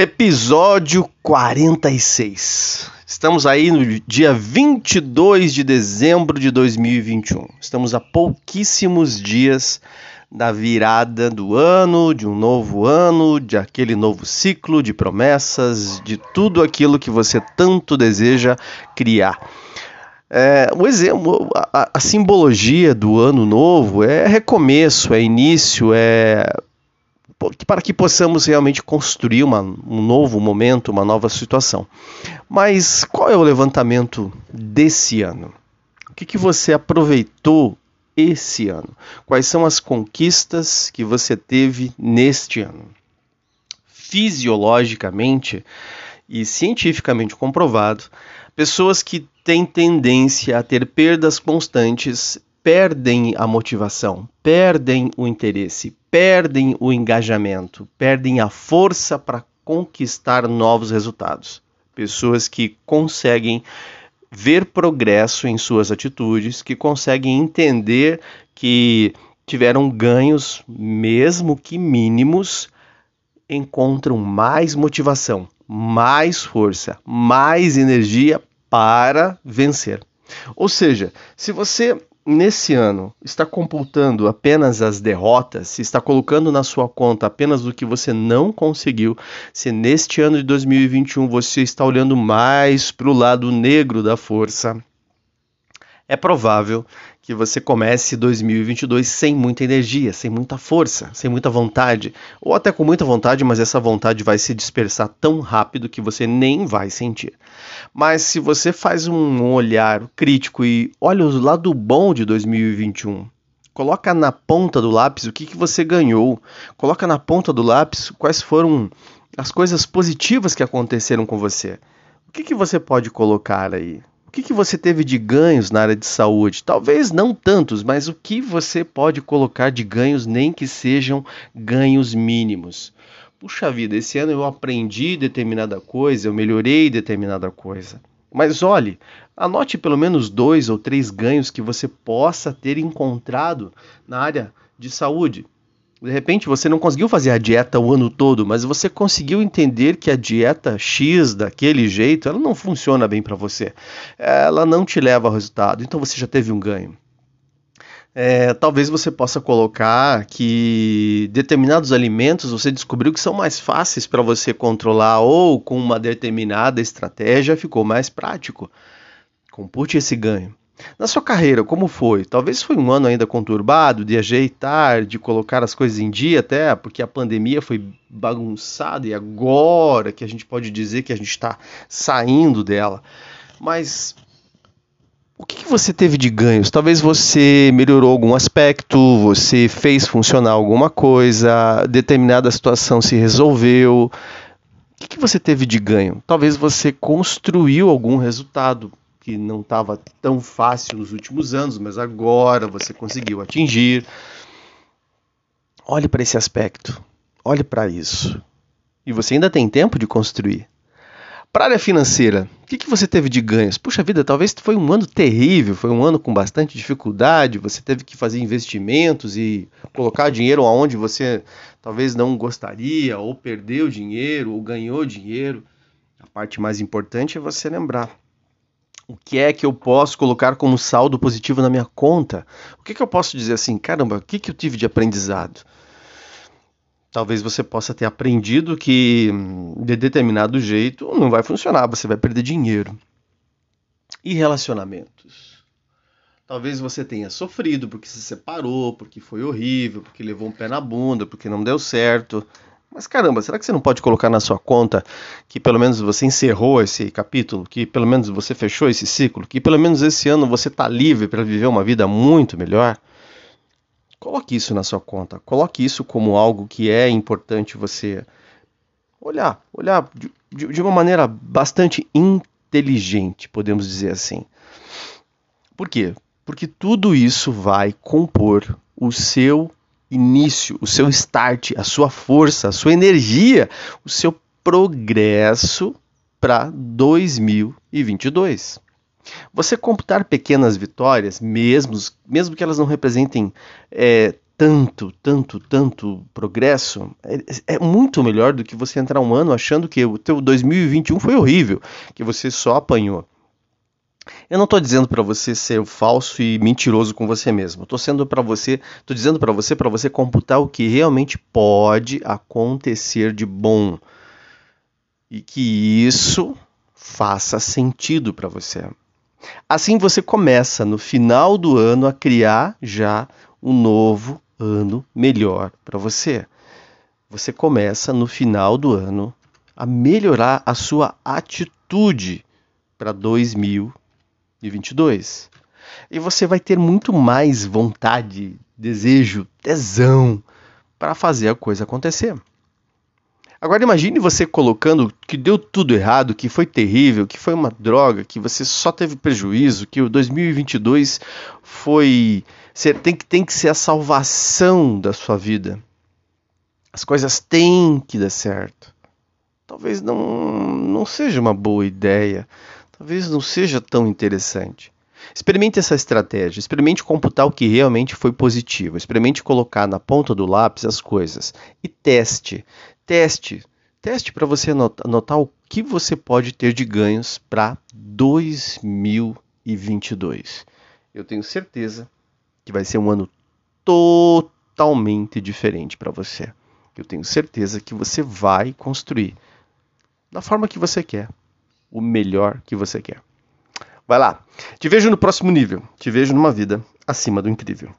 Episódio 46. Estamos aí no dia 22 de dezembro de 2021. Estamos a pouquíssimos dias da virada do ano, de um novo ano, de aquele novo ciclo de promessas, de tudo aquilo que você tanto deseja criar. É, o exemplo, a, a simbologia do ano novo é recomeço, é início, é para que possamos realmente construir uma, um novo momento, uma nova situação. Mas qual é o levantamento desse ano? O que, que você aproveitou esse ano? Quais são as conquistas que você teve neste ano? Fisiologicamente e cientificamente comprovado, pessoas que têm tendência a ter perdas constantes perdem a motivação, perdem o interesse, perdem o engajamento, perdem a força para conquistar novos resultados. Pessoas que conseguem ver progresso em suas atitudes, que conseguem entender que tiveram ganhos, mesmo que mínimos, encontram mais motivação, mais força, mais energia para vencer. Ou seja, se você nesse ano está computando apenas as derrotas, se está colocando na sua conta apenas o que você não conseguiu, se neste ano de 2021 você está olhando mais para o lado negro da força, é provável que você comece 2022 sem muita energia, sem muita força, sem muita vontade, ou até com muita vontade, mas essa vontade vai se dispersar tão rápido que você nem vai sentir. Mas se você faz um olhar crítico e olha o lado bom de 2021, coloca na ponta do lápis o que, que você ganhou, coloca na ponta do lápis quais foram as coisas positivas que aconteceram com você. O que, que você pode colocar aí? O que, que você teve de ganhos na área de saúde? Talvez não tantos, mas o que você pode colocar de ganhos, nem que sejam ganhos mínimos? Puxa vida, esse ano eu aprendi determinada coisa, eu melhorei determinada coisa. Mas olhe, anote pelo menos dois ou três ganhos que você possa ter encontrado na área de saúde. De repente você não conseguiu fazer a dieta o ano todo, mas você conseguiu entender que a dieta X daquele jeito, ela não funciona bem para você. Ela não te leva ao resultado. Então você já teve um ganho. É, talvez você possa colocar que determinados alimentos você descobriu que são mais fáceis para você controlar ou com uma determinada estratégia ficou mais prático. Compute esse ganho. Na sua carreira, como foi? Talvez foi um ano ainda conturbado, de ajeitar, de colocar as coisas em dia, até porque a pandemia foi bagunçada e agora que a gente pode dizer que a gente está saindo dela. Mas o que, que, você teve de ganhos? Talvez você melhorou algum aspecto, você fez funcionar alguma coisa, determinada situação se resolveu. O que, que você teve de ganho? Talvez você construiu algum resultado que não estava tão fácil nos últimos anos, mas agora você conseguiu atingir. Olhe para esse aspecto, olhe para isso. E você ainda tem tempo de construir. Para a área financeira, o que, que você teve de ganhos? Puxa vida, talvez foi um ano terrível, foi um ano com bastante dificuldade, você teve que fazer investimentos e colocar dinheiro aonde você talvez não gostaria, ou perdeu dinheiro, ou ganhou dinheiro. A parte mais importante é você lembrar o que é que eu posso colocar como saldo positivo na minha conta? O que, que eu posso dizer assim, caramba, o que, que eu tive de aprendizado? Talvez você possa ter aprendido que de determinado jeito não vai funcionar, você vai perder dinheiro. E relacionamentos? Talvez você tenha sofrido porque se separou, porque foi horrível, porque levou um pé na bunda, porque não deu certo. Mas caramba, será que você não pode colocar na sua conta que pelo menos você encerrou esse capítulo, que pelo menos você fechou esse ciclo, que pelo menos esse ano você está livre para viver uma vida muito melhor? Coloque isso na sua conta, coloque isso como algo que é importante você olhar, olhar de, de uma maneira bastante inteligente, podemos dizer assim. Por quê? Porque tudo isso vai compor o seu início, o seu start, a sua força, a sua energia, o seu progresso para 2022. Você computar pequenas vitórias, mesmo, mesmo que elas não representem é, tanto, tanto, tanto progresso, é, é, muito melhor do que você entrar um ano achando que o teu 2021 foi horrível, que você só apanhou. Eu não estou dizendo para você ser falso e mentiroso com você mesmo. Estou sendo para você, estou dizendo para você para você computar o que realmente pode acontecer de bom e que isso faça sentido para você. Assim você começa no final do ano a criar já um novo ano melhor para você. Você começa no final do ano a melhorar a sua atitude para 2022. E você vai ter muito mais vontade, desejo, tesão para fazer a coisa acontecer. Agora imagine você colocando que deu tudo errado, que foi terrível, que foi uma droga, que você só teve prejuízo, que o 2022 foi tem que tem que ser a salvação da sua vida. As coisas têm que dar certo. Talvez não não seja uma boa ideia. Talvez não seja tão interessante. Experimente essa estratégia, experimente computar o que realmente foi positivo, experimente colocar na ponta do lápis as coisas e teste. Teste. Teste para você anotar o que você pode ter de ganhos para 2022. Eu tenho certeza que vai ser um ano totalmente diferente para você. Eu tenho certeza que você vai construir da forma que você quer, o melhor que você quer. Vai lá. Te vejo no próximo nível. Te vejo numa vida acima do incrível.